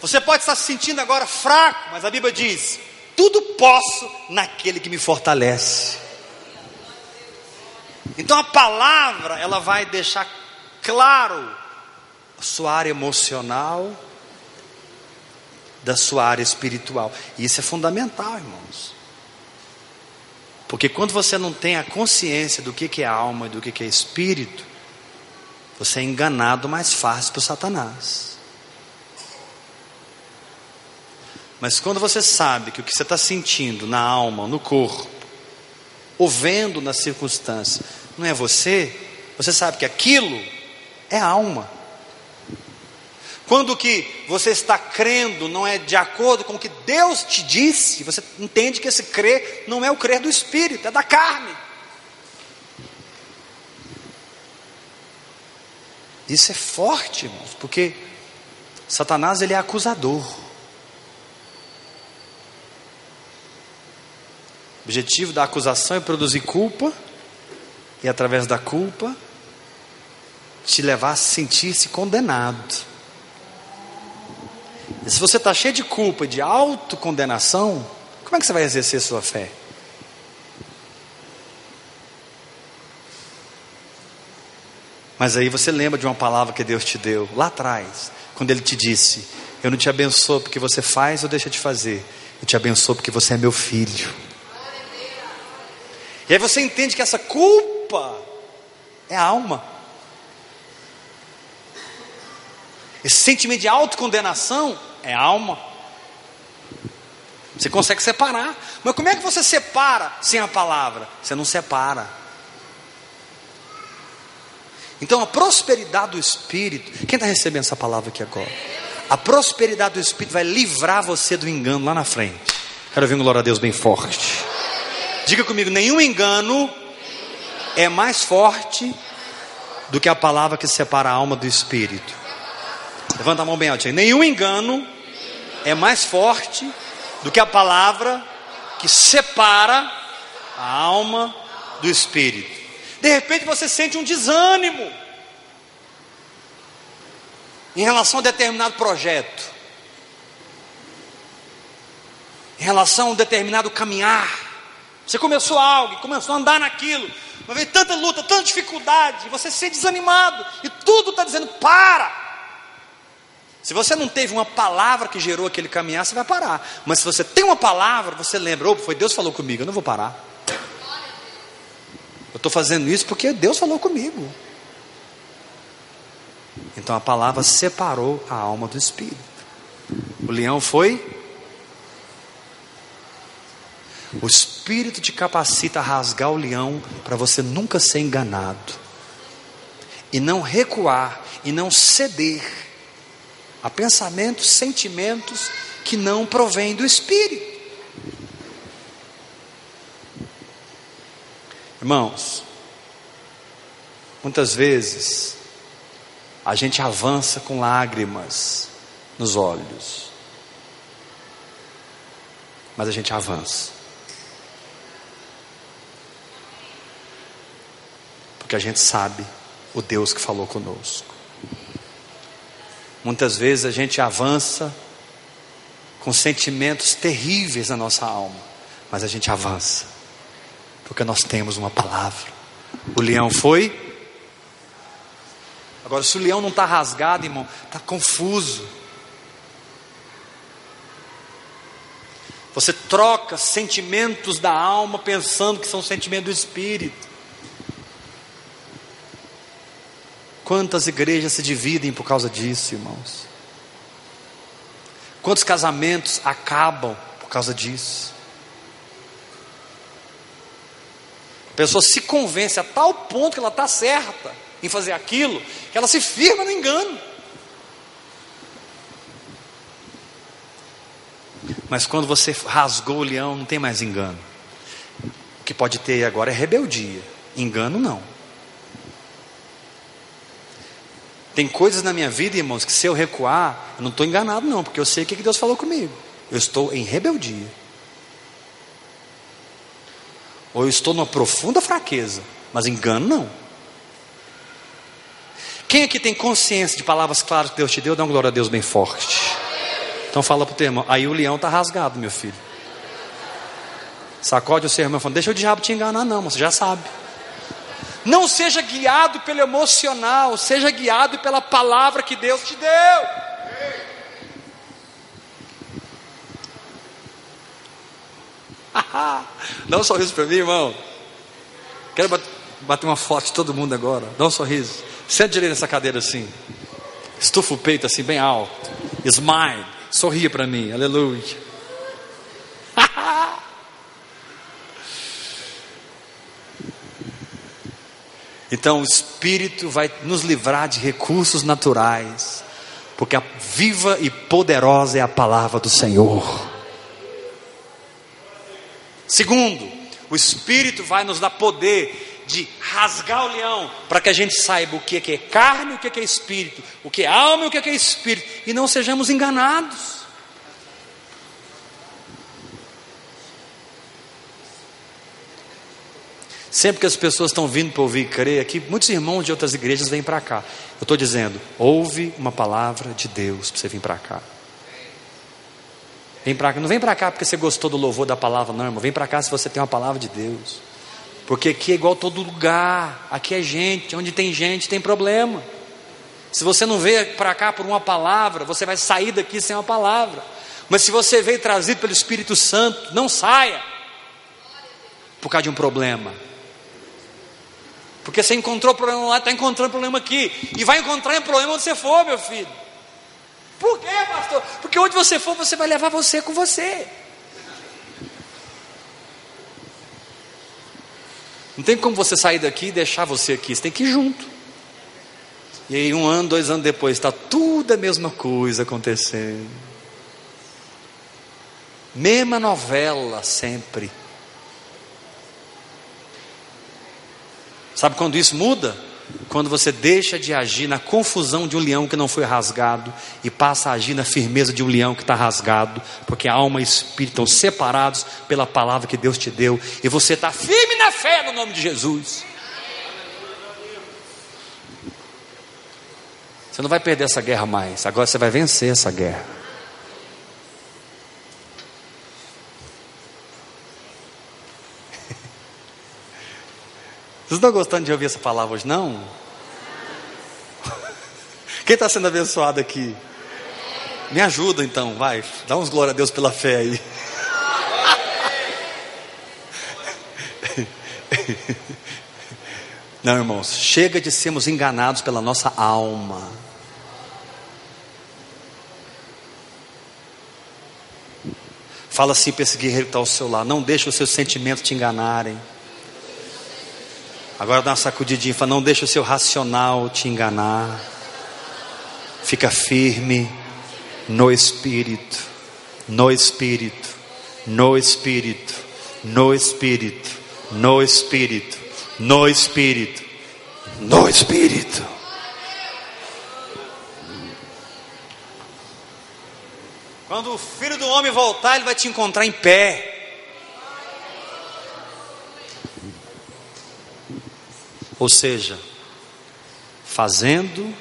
Você pode estar se sentindo agora fraco, mas a Bíblia diz: tudo posso naquele que me fortalece. Então a palavra, ela vai deixar claro a sua área emocional da sua área espiritual. E isso é fundamental, irmãos. Porque quando você não tem a consciência do que é alma e do que é espírito, você é enganado mais fácil por Satanás. Mas quando você sabe que o que você está sentindo na alma, no corpo, ou vendo nas circunstâncias, não é você, você sabe que aquilo é alma. Quando que você está crendo não é de acordo com o que Deus te disse, você entende que esse crer não é o crer do espírito, é da carne. Isso é forte, irmãos, porque Satanás ele é acusador. O objetivo da acusação é produzir culpa e através da culpa te levar a sentir-se condenado. Se você está cheio de culpa de autocondenação, como é que você vai exercer sua fé? Mas aí você lembra de uma palavra que Deus te deu lá atrás, quando Ele te disse: Eu não te abençoo porque você faz ou deixa de fazer, eu te abençoo porque você é meu filho. E aí você entende que essa culpa é alma. Esse sentimento de autocondenação é alma. Você consegue separar. Mas como é que você separa sem a palavra? Você não separa. Então a prosperidade do Espírito, quem está recebendo essa palavra aqui agora? A prosperidade do Espírito vai livrar você do engano lá na frente. Quero ver um glória a Deus bem forte. Diga comigo: nenhum engano é mais forte do que a palavra que separa a alma do espírito. Levanta a mão bem alta. Nenhum engano é mais forte do que a palavra que separa a alma do espírito. De repente você sente um desânimo em relação a determinado projeto, em relação a um determinado caminhar. Você começou algo, começou a andar naquilo, mas veio tanta luta, tanta dificuldade, você se sente desanimado, e tudo está dizendo: para. Se você não teve uma palavra que gerou aquele caminhar, você vai parar. Mas se você tem uma palavra, você lembra: foi Deus que falou comigo, eu não vou parar. Eu estou fazendo isso porque Deus falou comigo. Então a palavra separou a alma do espírito. O leão foi o Espírito te capacita a rasgar o leão para você nunca ser enganado. E não recuar, e não ceder a pensamentos, sentimentos que não provêm do Espírito. Irmãos, muitas vezes a gente avança com lágrimas nos olhos, mas a gente avança. porque a gente sabe o Deus que falou conosco. Muitas vezes a gente avança com sentimentos terríveis na nossa alma, mas a gente avança, porque nós temos uma palavra. O leão foi. Agora, se o leão não está rasgado, irmão, está confuso. Você troca sentimentos da alma pensando que são sentimentos do espírito. Quantas igrejas se dividem por causa disso, irmãos? Quantos casamentos acabam por causa disso? A pessoa se convence a tal ponto que ela está certa, em fazer aquilo, que ela se firma no engano. Mas quando você rasgou o leão, não tem mais engano. O que pode ter agora é rebeldia. Engano não. Tem coisas na minha vida, irmãos, que se eu recuar, eu não estou enganado, não, porque eu sei o que Deus falou comigo. Eu estou em rebeldia. Ou eu estou numa profunda fraqueza, mas engano não. Quem aqui tem consciência de palavras claras que Deus te deu, dá uma glória a Deus bem forte. Então fala para o teu irmão, aí o leão está rasgado, meu filho. Sacode o seu irmão falando, deixa o diabo te enganar, não, você já sabe. Não seja guiado pelo emocional, seja guiado pela palavra que Deus te deu. Dá um sorriso para mim, irmão. Quero bater uma foto de todo mundo agora. Dá um sorriso. Senta direito nessa cadeira assim. Estufa o peito assim, bem alto. Smile. Sorria para mim. Aleluia. Então o Espírito vai nos livrar de recursos naturais, porque a viva e poderosa é a palavra do Senhor. Segundo, o Espírito vai nos dar poder de rasgar o leão, para que a gente saiba o que é carne, o que é espírito, o que é alma e o que é espírito, e não sejamos enganados. Sempre que as pessoas estão vindo para ouvir e crer aqui, muitos irmãos de outras igrejas vêm para cá. Eu estou dizendo, ouve uma palavra de Deus para você vir para cá. Vem para cá, não vem para cá porque você gostou do louvor da palavra, não, irmão. Vem para cá se você tem uma palavra de Deus. Porque aqui é igual todo lugar. Aqui é gente, onde tem gente tem problema. Se você não veio para cá por uma palavra, você vai sair daqui sem uma palavra. Mas se você veio trazido pelo Espírito Santo, não saia por causa de um problema. Porque você encontrou problema lá, está encontrando problema aqui. E vai encontrar problema onde você for, meu filho. Por quê, pastor? Porque onde você for, você vai levar você com você. Não tem como você sair daqui e deixar você aqui, você tem que ir junto. E aí, um ano, dois anos depois, está tudo a mesma coisa acontecendo. Mesma novela sempre. Sabe quando isso muda? Quando você deixa de agir na confusão de um leão que não foi rasgado e passa a agir na firmeza de um leão que está rasgado, porque a alma e espírito estão separados pela palavra que Deus te deu e você está firme na fé no nome de Jesus. Você não vai perder essa guerra mais, agora você vai vencer essa guerra. Vocês estão gostando de ouvir essa palavra hoje, não? Quem está sendo abençoado aqui? Me ajuda então, vai. Dá uns glória a Deus pela fé aí. Não, irmãos, chega de sermos enganados pela nossa alma. Fala assim para esse guerreiro que está ao seu lado: não deixe os seus sentimentos te enganarem. Agora dá uma sacudidinha, fala, não deixa o seu racional te enganar. Fica firme no espírito, no espírito, no espírito, no espírito, no espírito, no espírito, no espírito. Quando o filho do homem voltar, ele vai te encontrar em pé. Ou seja, fazendo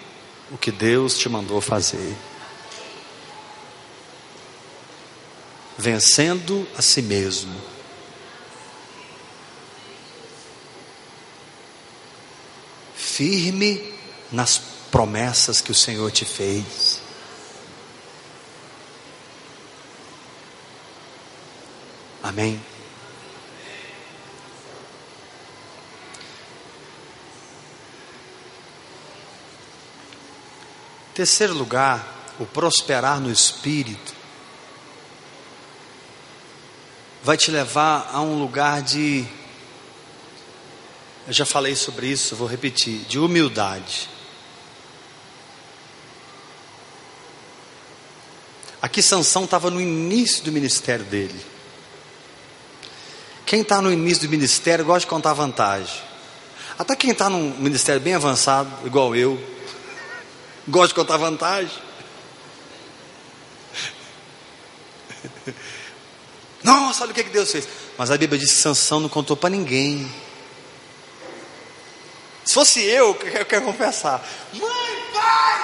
o que Deus te mandou fazer. Vencendo a si mesmo. Firme nas promessas que o Senhor te fez. Amém. Terceiro lugar, o prosperar no espírito vai te levar a um lugar de Eu já falei sobre isso, vou repetir, de humildade. Aqui Sansão estava no início do ministério dele. Quem está no início do ministério gosta de contar vantagem. Até quem está num ministério bem avançado, igual eu, gosta de contar vantagem. Nossa, olha o que Deus fez. Mas a Bíblia diz que Sansão não contou para ninguém. Se fosse eu, eu quero confessar. Mãe, pai,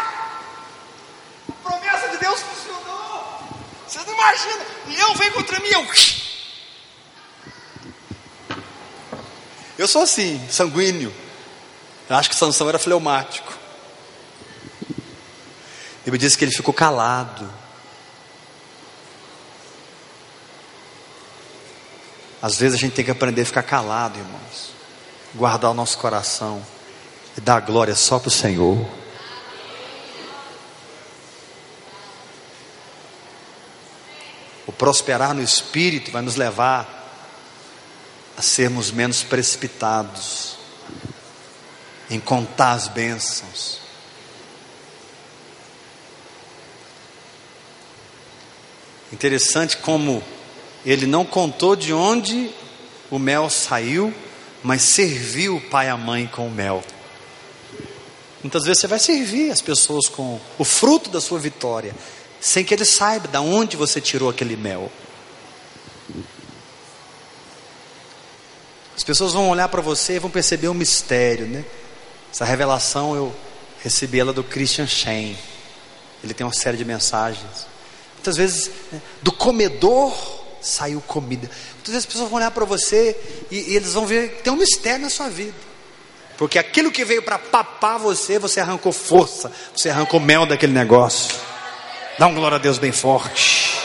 a promessa de Deus funcionou. Você não imagina. Leão vem contra mim, eu. Eu sou assim, sanguíneo. Eu acho que Sansão era fleumático. Ele disse que ele ficou calado. Às vezes a gente tem que aprender a ficar calado, irmãos. Guardar o nosso coração e dar glória só para o Senhor. O prosperar no espírito vai nos levar a sermos menos precipitados em contar as bênçãos. Interessante como ele não contou de onde o mel saiu, mas serviu o pai e a mãe com o mel. Muitas vezes você vai servir as pessoas com o fruto da sua vitória, sem que ele saiba de onde você tirou aquele mel. As pessoas vão olhar para você e vão perceber um mistério, né? Essa revelação eu recebi ela do Christian Shane. Ele tem uma série de mensagens. Muitas vezes, né, do comedor saiu comida. Muitas vezes as pessoas vão olhar para você e, e, eles vão ver que tem um mistério na sua vida. Porque aquilo que veio para papar você, você arrancou força, você arrancou mel daquele negócio. Dá um glória a Deus bem forte.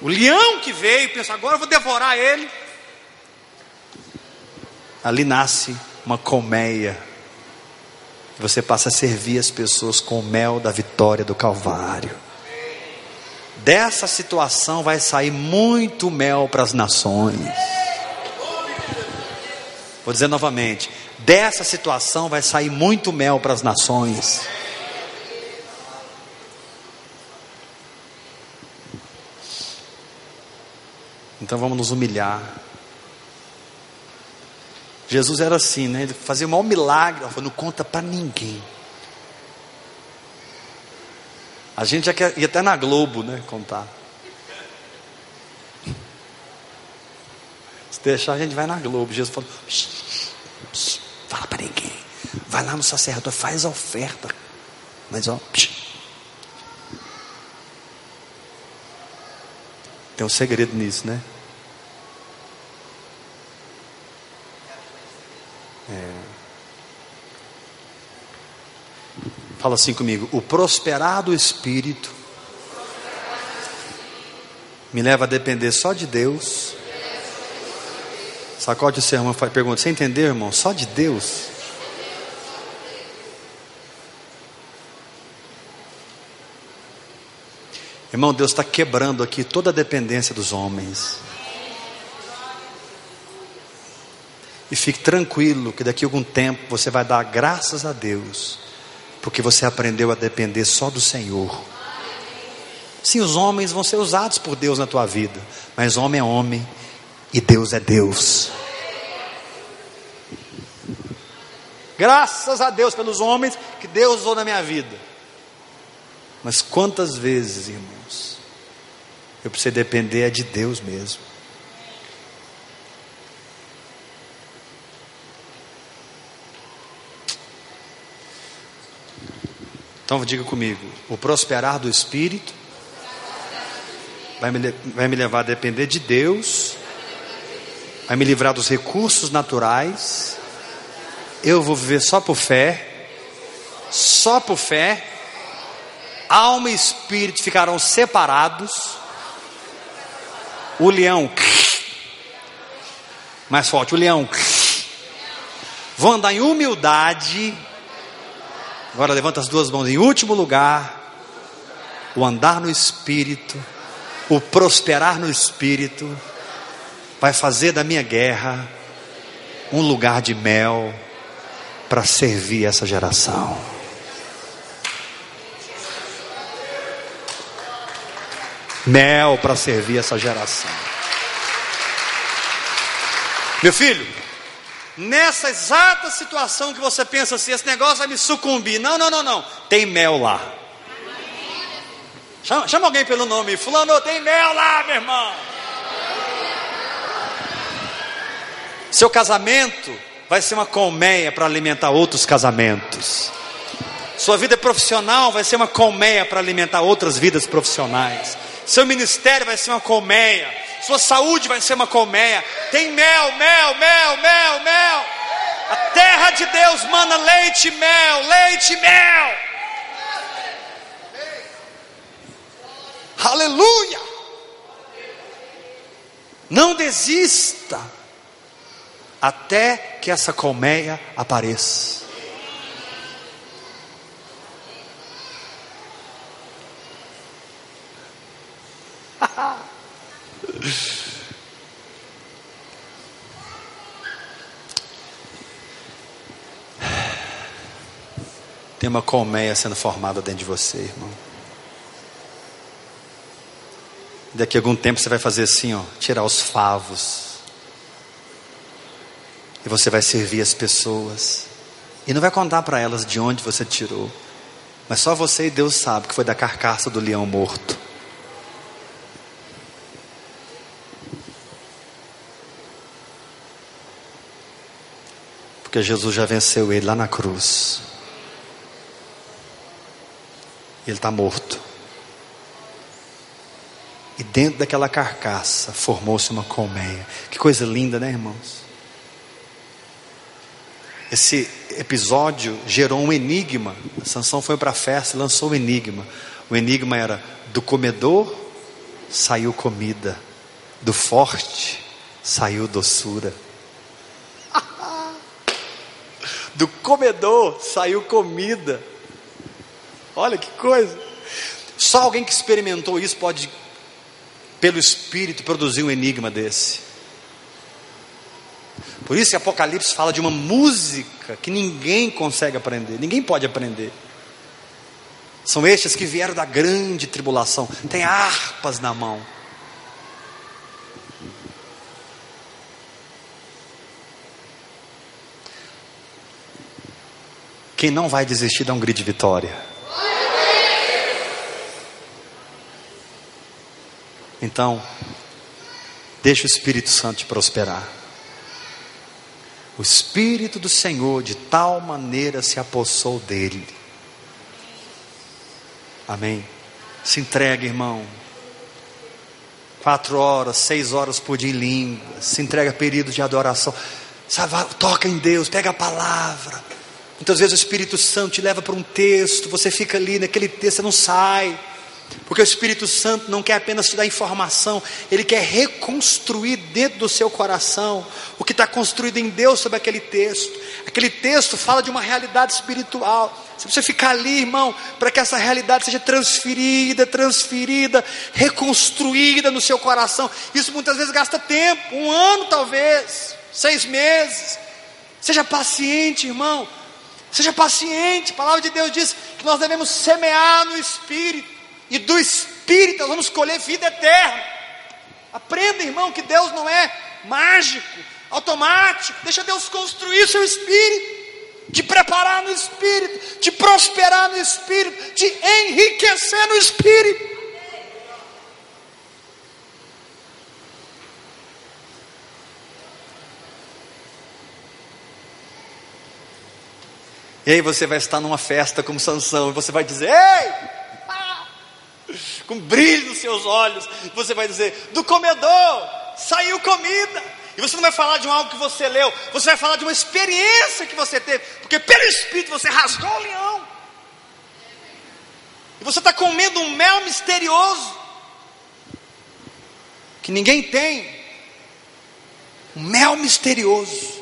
O leão que veio, pensa, agora eu vou devorar ele. Ali nasce uma colmeia. Você passa a servir as pessoas com o mel da vitória do Calvário. Dessa situação vai sair muito mel para as nações. Vou dizer novamente: dessa situação vai sair muito mel para as nações. Então vamos nos humilhar. Jesus era assim, né? Ele fazia o maior milagre, não conta para ninguém. A gente já quer ir até na Globo, né? Contar. Se deixar, a gente vai na Globo. Jesus falou: fala para ninguém. Vai lá no sacerdote, faz a oferta. Mas ó, tem um segredo nisso, né? Fala assim comigo: o prosperar do Espírito me leva a depender só de Deus. Sacode o seu irmão e pergunta: Você entendeu, irmão? Só de Deus? Irmão, Deus está quebrando aqui toda a dependência dos homens. E fique tranquilo que daqui a algum tempo você vai dar graças a Deus, porque você aprendeu a depender só do Senhor. Sim, os homens vão ser usados por Deus na tua vida, mas homem é homem e Deus é Deus. Graças a Deus pelos homens que Deus usou na minha vida. Mas quantas vezes, irmãos, eu preciso depender é de Deus mesmo. Então diga comigo: o prosperar do Espírito vai me, vai me levar a depender de Deus, vai me livrar dos recursos naturais. Eu vou viver só por fé, só por fé. Alma e espírito ficarão separados. O leão, mais forte, o leão. Vou andar em humildade Agora levanta as duas mãos. Em último lugar, o andar no Espírito, o prosperar no Espírito, vai fazer da minha guerra um lugar de mel para servir essa geração. Mel para servir essa geração. Meu filho, nessa exata situação que você pensa assim, esse negócio vai me sucumbir. Não, não, não, não. Tem mel lá. Chama, chama alguém pelo nome. Fulano, tem mel lá, meu irmão. Seu casamento vai ser uma colmeia para alimentar outros casamentos. Sua vida profissional vai ser uma colmeia para alimentar outras vidas profissionais. Seu ministério vai ser uma colmeia. Sua saúde vai ser uma colmeia. Tem mel, mel, mel, mel, mel. A terra de Deus manda leite e mel, leite e mel. Aleluia! Não desista até que essa colmeia apareça. Tem uma colmeia sendo formada dentro de você, irmão. Daqui a algum tempo você vai fazer assim, ó, tirar os favos. E você vai servir as pessoas. E não vai contar para elas de onde você tirou. Mas só você e Deus sabe que foi da carcaça do leão morto. Porque Jesus já venceu ele lá na cruz. Ele está morto. E dentro daquela carcaça formou-se uma colmeia. Que coisa linda, né, irmãos? Esse episódio gerou um enigma. Sansão foi para a festa e lançou um enigma. O enigma era: do comedor saiu comida, do forte saiu doçura. Do comedor saiu comida. Olha que coisa. Só alguém que experimentou isso pode pelo Espírito, produzir um enigma desse. Por isso, Apocalipse fala de uma música que ninguém consegue aprender, ninguém pode aprender. São estes que vieram da grande tribulação, tem harpas na mão. Quem não vai desistir dá um grito de vitória. Então, deixa o Espírito Santo te prosperar. O Espírito do Senhor de tal maneira se apossou dele. Amém. Se entrega, irmão. Quatro horas, seis horas por dia em língua. Se entrega período de adoração. Sabe, toca em Deus, pega a palavra. Muitas vezes o Espírito Santo te leva para um texto, você fica ali naquele texto, você não sai. Porque o Espírito Santo não quer apenas te dar informação, ele quer reconstruir dentro do seu coração o que está construído em Deus sobre aquele texto. Aquele texto fala de uma realidade espiritual. Você precisa ficar ali, irmão, para que essa realidade seja transferida, transferida, reconstruída no seu coração. Isso muitas vezes gasta tempo, um ano talvez, seis meses. Seja paciente, irmão. Seja paciente. A palavra de Deus diz que nós devemos semear no Espírito e do Espírito nós vamos colher vida eterna. Aprenda, irmão, que Deus não é mágico, automático. Deixa Deus construir seu espírito, te preparar no espírito, te prosperar no espírito, te enriquecer no espírito. E aí você vai estar numa festa como Sansão e você vai dizer: "Ei, com brilho nos seus olhos, você vai dizer: do comedor saiu comida. E você não vai falar de algo que você leu, você vai falar de uma experiência que você teve, porque pelo Espírito você rasgou o leão. E você está comendo um mel misterioso, que ninguém tem. Um mel misterioso.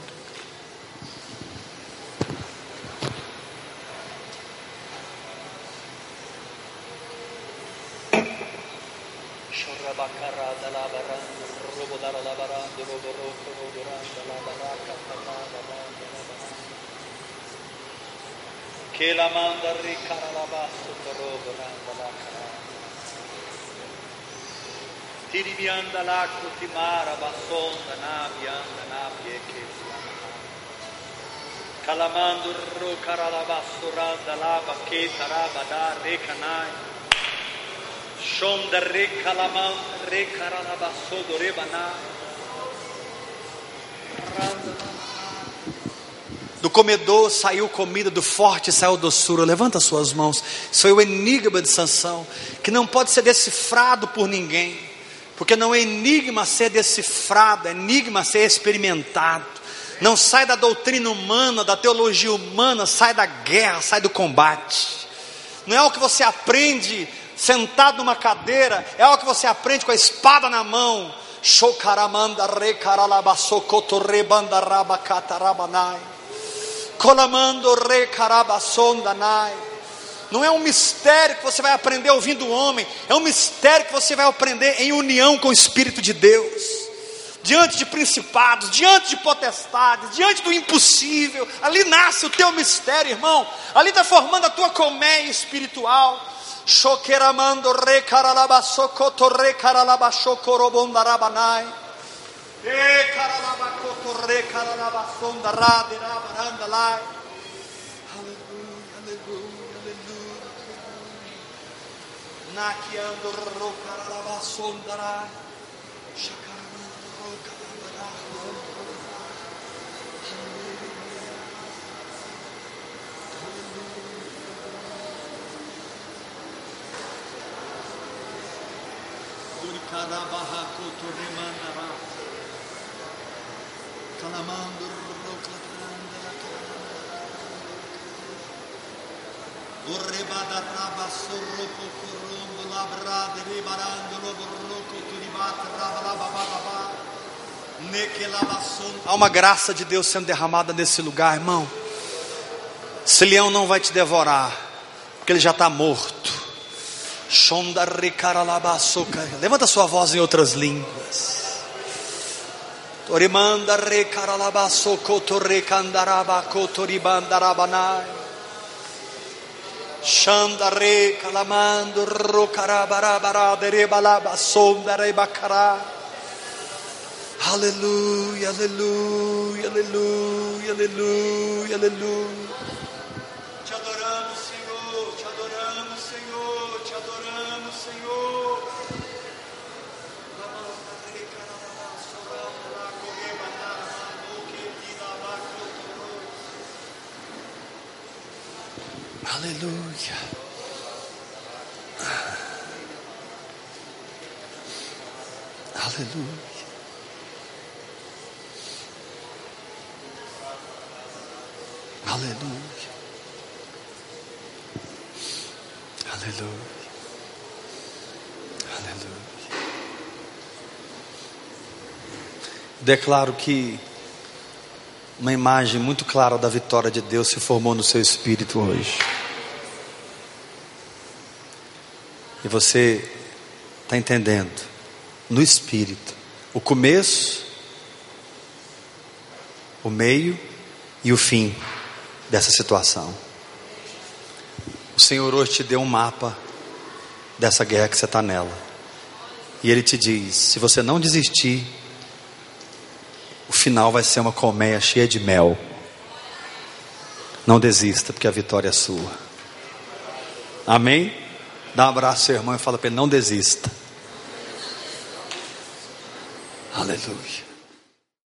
la la barande lo borrotto lo doranda la la barca la la baranda la la che la manda ricara la basso però doranda la cara ti rivianda l'acqua ti mara bassonda navi anda navi e che calamando ro cara la basso randa la bacchetta raba da recanai Do do comedor saiu comida, do forte saiu doçura. Levanta suas mãos. Isso foi o enigma de Sansão, que não pode ser decifrado por ninguém, porque não é enigma ser decifrado, é enigma ser experimentado. Não sai da doutrina humana, da teologia humana, sai da guerra, sai do combate. Não é o que você aprende sentado numa cadeira, é o que você aprende com a espada na mão. Não é um mistério que você vai aprender ouvindo o homem, é um mistério que você vai aprender em união com o Espírito de Deus. Diante de principados, diante de potestades, diante do impossível, ali nasce o teu mistério, irmão. Ali está formando a tua colmeia espiritual. Shokeramando re caralabasokoto re caralabashokorobondarabanai. E caralabacoto re caralabasonda rade rabaranda lai. Aleluia, aleluia, aleluia. Nakiando ro caralabasonda Há uma graça de Deus sendo derramada nesse lugar, irmão. Esse leão não vai te devorar, porque ele já está morto. Levanta sua voz em outras línguas. Torimanda recaralabaçoco torrecandaraba cotoribandarabanai. Shanda recalamando rocarabarabara derebalaba sonda. Aleluia, aleluia, aleluia, aleluia, aleluia. Te adoramos, Senhor, te adoramos, Senhor. Aleluia. Aleluia. Aleluia. Aleluia. Aleluia. Declaro que uma imagem muito clara da vitória de Deus se formou no seu espírito hoje. E você está entendendo, no espírito, o começo, o meio e o fim dessa situação. O Senhor hoje te deu um mapa dessa guerra que você está nela. E Ele te diz: se você não desistir, o final vai ser uma colmeia cheia de mel. Não desista, porque a vitória é sua. Amém? Dá um abraço ao seu irmão e fala para ele: não desista. Aleluia.